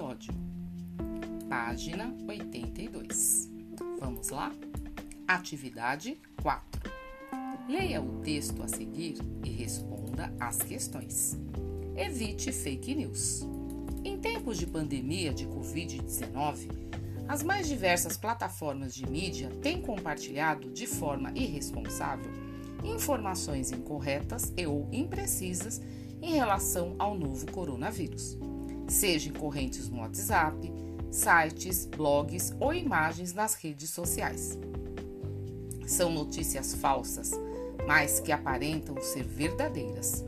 episódio, página 82. Vamos lá? Atividade 4. Leia o texto a seguir e responda às questões. Evite fake news. Em tempos de pandemia de Covid-19, as mais diversas plataformas de mídia têm compartilhado de forma irresponsável informações incorretas e ou imprecisas em relação ao novo coronavírus, seja em correntes no WhatsApp, sites, blogs ou imagens nas redes sociais. São notícias falsas, mas que aparentam ser verdadeiras.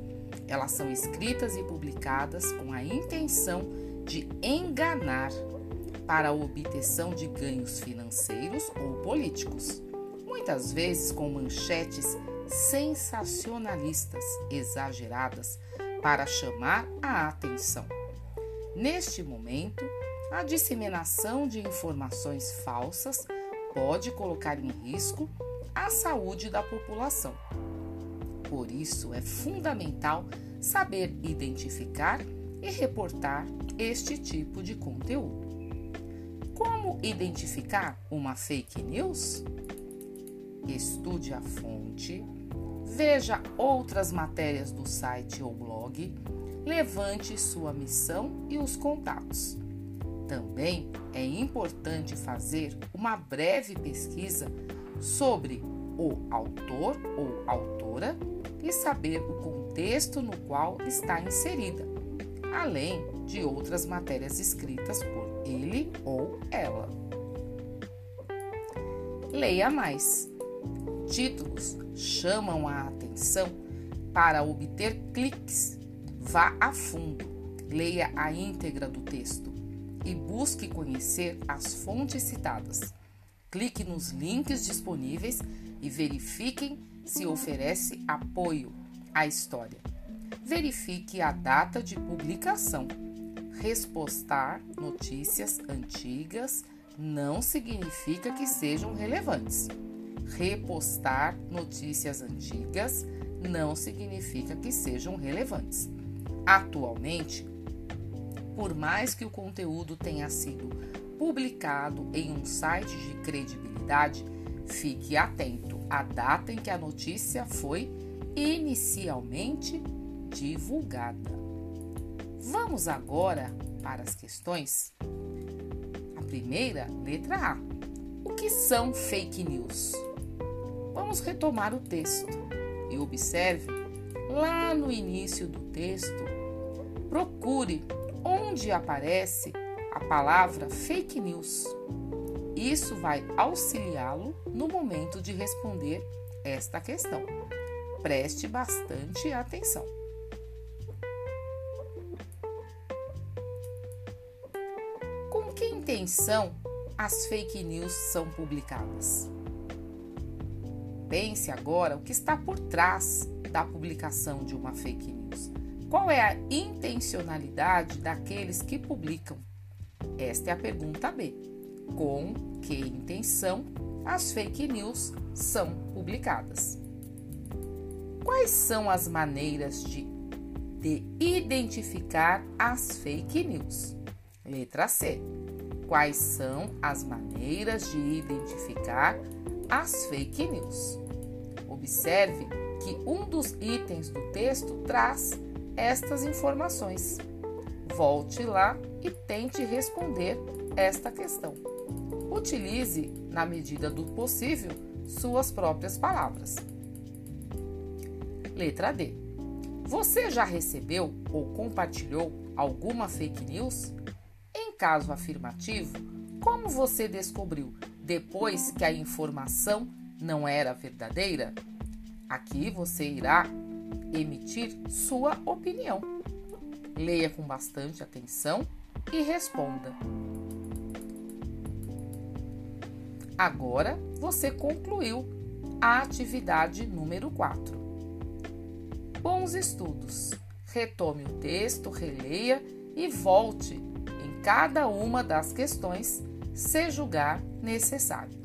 Elas são escritas e publicadas com a intenção de enganar para a obtenção de ganhos financeiros ou políticos, muitas vezes com manchetes sensacionalistas exageradas para chamar a atenção. Neste momento, a disseminação de informações falsas pode colocar em risco a saúde da população. Por isso, é fundamental saber identificar e reportar este tipo de conteúdo. Como identificar uma fake news? Estude a fonte, veja outras matérias do site ou blog, levante sua missão e os contatos. Também é importante fazer uma breve pesquisa sobre o autor ou autora e saber o contexto no qual está inserida, além de outras matérias escritas por ele ou ela. Leia mais. Títulos chamam a atenção para obter cliques. Vá a fundo, leia a íntegra do texto e busque conhecer as fontes citadas. Clique nos links disponíveis e verifiquem se oferece apoio à história. Verifique a data de publicação. Respostar notícias antigas não significa que sejam relevantes. Repostar notícias antigas não significa que sejam relevantes. Atualmente, por mais que o conteúdo tenha sido publicado em um site de credibilidade, fique atento à data em que a notícia foi inicialmente divulgada. Vamos agora para as questões. A primeira, letra A. O que são fake news? Vamos retomar o texto e observe lá no início do texto. Procure onde aparece a palavra fake news. Isso vai auxiliá-lo no momento de responder esta questão. Preste bastante atenção. Com que intenção as fake news são publicadas? Pense agora o que está por trás da publicação de uma fake news. Qual é a intencionalidade daqueles que publicam? Esta é a pergunta B. Com que intenção as fake news são publicadas? Quais são as maneiras de, de identificar as fake news? Letra C. Quais são as maneiras de identificar as fake news? Observe que um dos itens do texto traz estas informações. Volte lá e tente responder esta questão. Utilize, na medida do possível, suas próprias palavras. Letra D. Você já recebeu ou compartilhou alguma fake news? Em caso afirmativo, como você descobriu depois que a informação não era verdadeira? Aqui você irá emitir sua opinião. Leia com bastante atenção e responda. Agora você concluiu a atividade número 4. Bons estudos! Retome o texto, releia e volte em cada uma das questões, se julgar necessário.